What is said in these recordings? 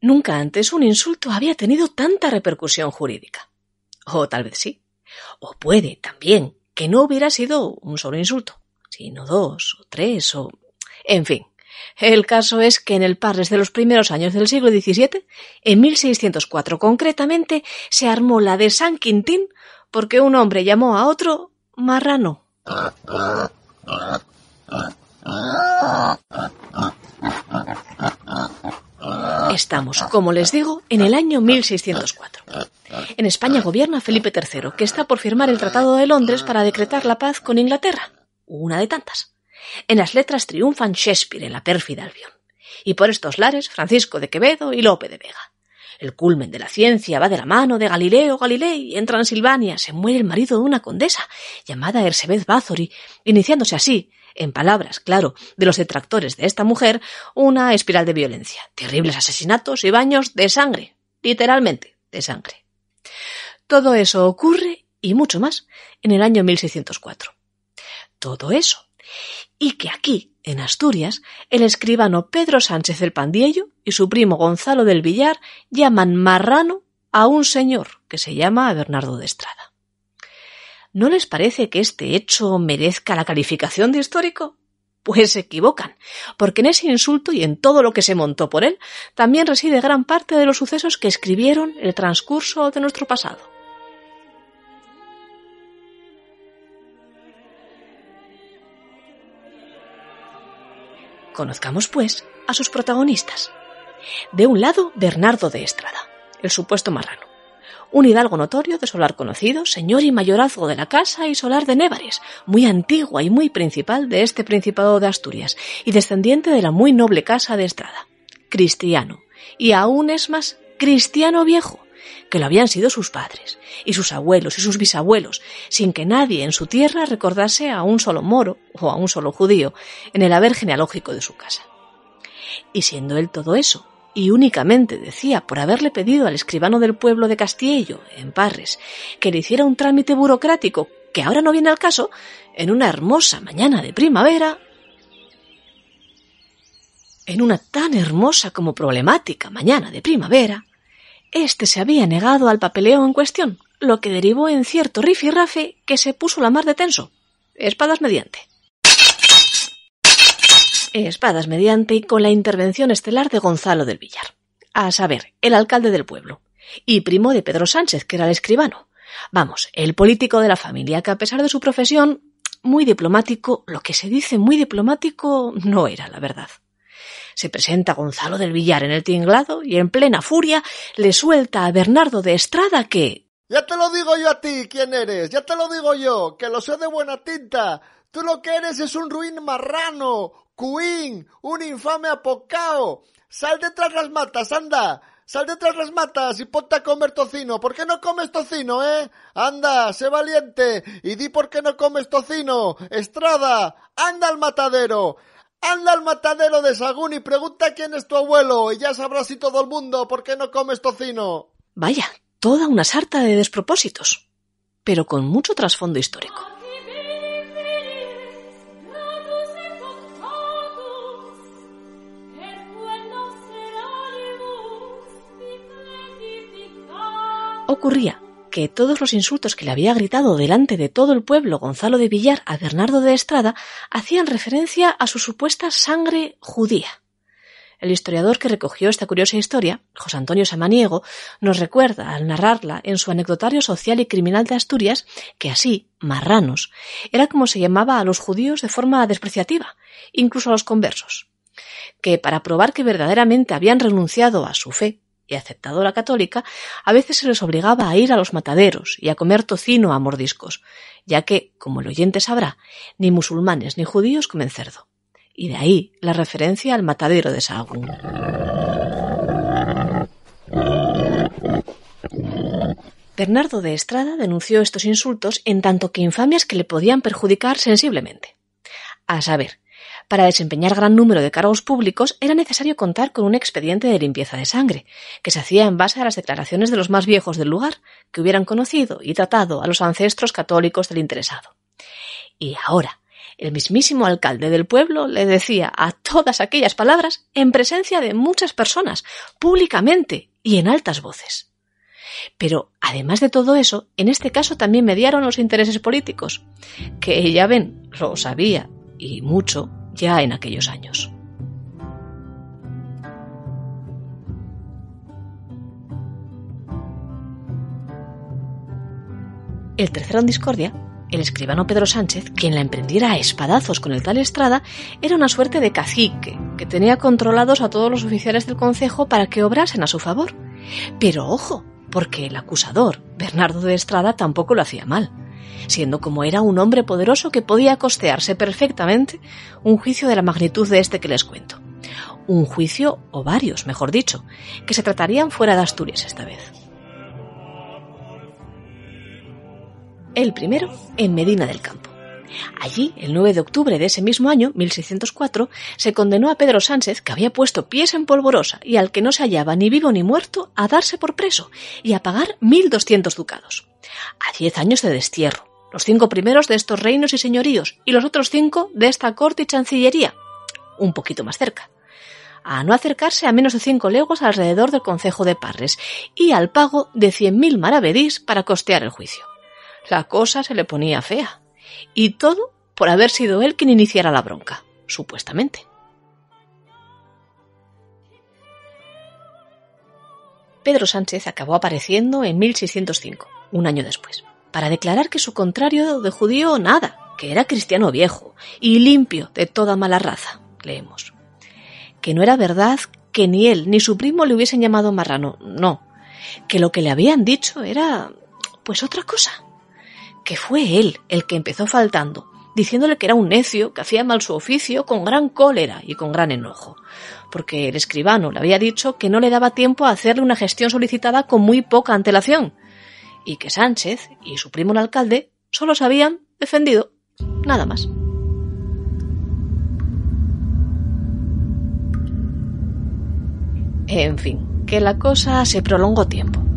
Nunca antes un insulto había tenido tanta repercusión jurídica. O tal vez sí. O puede también que no hubiera sido un solo insulto, sino dos o tres o... En fin, el caso es que en el Parres de los primeros años del siglo XVII, en 1604 concretamente, se armó la de San Quintín porque un hombre llamó a otro marrano. Estamos, como les digo, en el año 1604. En España gobierna Felipe III, que está por firmar el Tratado de Londres para decretar la paz con Inglaterra, una de tantas. En las letras triunfan Shakespeare en la pérfida Albión. Y por estos lares, Francisco de Quevedo y Lope de Vega. El culmen de la ciencia va de la mano de Galileo Galilei. En Transilvania se muere el marido de una condesa, llamada Ersebeth Bathory, iniciándose así, en palabras, claro, de los detractores de esta mujer, una espiral de violencia, terribles asesinatos y baños de sangre, literalmente de sangre. Todo eso ocurre, y mucho más, en el año 1604. Todo eso y que aquí, en Asturias, el escribano Pedro Sánchez del Pandiello y su primo Gonzalo del Villar llaman marrano a un señor que se llama Bernardo de Estrada. ¿No les parece que este hecho merezca la calificación de histórico? Pues se equivocan, porque en ese insulto y en todo lo que se montó por él también reside gran parte de los sucesos que escribieron el transcurso de nuestro pasado. Conozcamos, pues, a sus protagonistas. De un lado, Bernardo de Estrada, el supuesto marrano. Un hidalgo notorio de solar conocido, señor y mayorazgo de la casa y solar de Névares, muy antigua y muy principal de este Principado de Asturias, y descendiente de la muy noble casa de Estrada. Cristiano, y aún es más, cristiano viejo, que lo habían sido sus padres, y sus abuelos y sus bisabuelos, sin que nadie en su tierra recordase a un solo moro o a un solo judío en el haber genealógico de su casa. Y siendo él todo eso, y únicamente decía por haberle pedido al escribano del pueblo de Castillo, en Parres, que le hiciera un trámite burocrático que ahora no viene al caso, en una hermosa mañana de primavera, en una tan hermosa como problemática mañana de primavera, este se había negado al papeleo en cuestión, lo que derivó en cierto rifirrafe que se puso la mar de tenso. Espadas mediante. Espadas mediante y con la intervención estelar de Gonzalo del Villar. A saber, el alcalde del pueblo. Y primo de Pedro Sánchez, que era el escribano. Vamos, el político de la familia, que a pesar de su profesión muy diplomático, lo que se dice muy diplomático no era la verdad se presenta Gonzalo del Villar en el tinglado y en plena furia le suelta a Bernardo de Estrada que... Ya te lo digo yo a ti, ¿quién eres? Ya te lo digo yo, que lo sé de buena tinta. Tú lo que eres es un ruin marrano, cuín, un infame apocao. Sal detrás las matas, anda. Sal detrás las matas y ponte a comer tocino. ¿Por qué no comes tocino, eh? Anda, sé valiente y di por qué no comes tocino. Estrada, anda al matadero. Anda al matadero de Sagún y pregunta quién es tu abuelo y ya sabrás si todo el mundo por qué no comes tocino. Vaya, toda una sarta de despropósitos, pero con mucho trasfondo histórico. Ocurría que todos los insultos que le había gritado delante de todo el pueblo Gonzalo de Villar a Bernardo de Estrada hacían referencia a su supuesta sangre judía. El historiador que recogió esta curiosa historia, José Antonio Samaniego, nos recuerda al narrarla en su anecdotario social y criminal de Asturias que así, marranos, era como se llamaba a los judíos de forma despreciativa, incluso a los conversos, que para probar que verdaderamente habían renunciado a su fe y aceptado la católica, a veces se les obligaba a ir a los mataderos y a comer tocino a mordiscos, ya que, como el oyente sabrá, ni musulmanes ni judíos comen cerdo. Y de ahí la referencia al matadero de Sahagún. Bernardo de Estrada denunció estos insultos en tanto que infamias que le podían perjudicar sensiblemente. A saber, para desempeñar gran número de cargos públicos era necesario contar con un expediente de limpieza de sangre, que se hacía en base a las declaraciones de los más viejos del lugar, que hubieran conocido y tratado a los ancestros católicos del interesado. Y ahora, El mismísimo alcalde del pueblo le decía a todas aquellas palabras en presencia de muchas personas, públicamente y en altas voces. Pero, además de todo eso, en este caso también mediaron los intereses políticos, que ya ven, lo sabía, y mucho, ya en aquellos años. El tercero en discordia, el escribano Pedro Sánchez, quien la emprendiera a espadazos con el tal Estrada, era una suerte de cacique, que tenía controlados a todos los oficiales del concejo para que obrasen a su favor. Pero ojo, porque el acusador, Bernardo de Estrada, tampoco lo hacía mal, siendo como era un hombre poderoso que podía costearse perfectamente un juicio de la magnitud de este que les cuento. Un juicio, o varios, mejor dicho, que se tratarían fuera de Asturias esta vez. El primero en Medina del Campo. Allí, el 9 de octubre de ese mismo año, 1604, se condenó a Pedro Sánchez, que había puesto pies en polvorosa y al que no se hallaba ni vivo ni muerto, a darse por preso y a pagar 1.200 ducados. A diez años de destierro, los cinco primeros de estos reinos y señoríos y los otros cinco de esta corte y chancillería, un poquito más cerca a no acercarse a menos de cinco leguas alrededor del concejo de Parres y al pago de cien mil maravedís para costear el juicio. La cosa se le ponía fea. Y todo por haber sido él quien iniciara la bronca, supuestamente. Pedro Sánchez acabó apareciendo en 1605, un año después, para declarar que su contrario de judío nada, que era cristiano viejo y limpio de toda mala raza, leemos. Que no era verdad que ni él ni su primo le hubiesen llamado marrano, no, que lo que le habían dicho era pues otra cosa. Que fue él el que empezó faltando, diciéndole que era un necio, que hacía mal su oficio, con gran cólera y con gran enojo, porque el escribano le había dicho que no le daba tiempo a hacerle una gestión solicitada con muy poca antelación, y que Sánchez y su primo el alcalde solo se habían defendido, nada más. En fin, que la cosa se prolongó tiempo.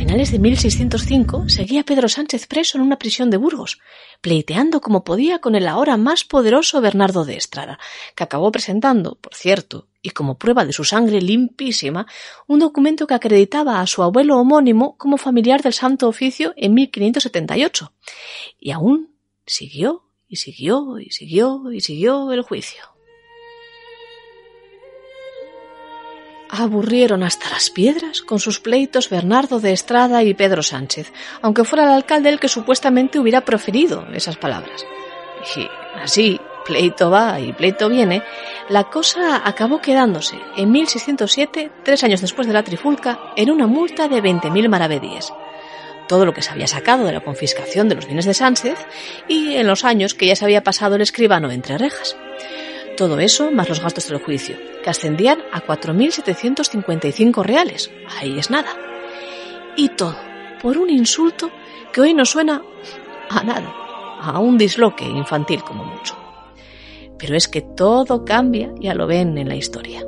Finales de 1605 seguía Pedro Sánchez preso en una prisión de Burgos, pleiteando como podía con el ahora más poderoso Bernardo de Estrada, que acabó presentando, por cierto, y como prueba de su sangre limpísima, un documento que acreditaba a su abuelo homónimo como familiar del Santo Oficio en 1578. Y aún siguió y siguió y siguió y siguió el juicio. Aburrieron hasta las piedras con sus pleitos Bernardo de Estrada y Pedro Sánchez, aunque fuera el alcalde el que supuestamente hubiera proferido esas palabras. Y así, pleito va y pleito viene, la cosa acabó quedándose en 1607, tres años después de la trifulca, en una multa de 20.000 maravedíes. Todo lo que se había sacado de la confiscación de los bienes de Sánchez y en los años que ya se había pasado el escribano entre rejas. Todo eso más los gastos del juicio, que ascendían a 4.755 reales. Ahí es nada. Y todo por un insulto que hoy no suena a nada, a un disloque infantil como mucho. Pero es que todo cambia, ya lo ven en la historia.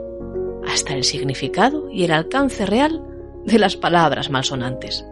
Hasta el significado y el alcance real de las palabras malsonantes.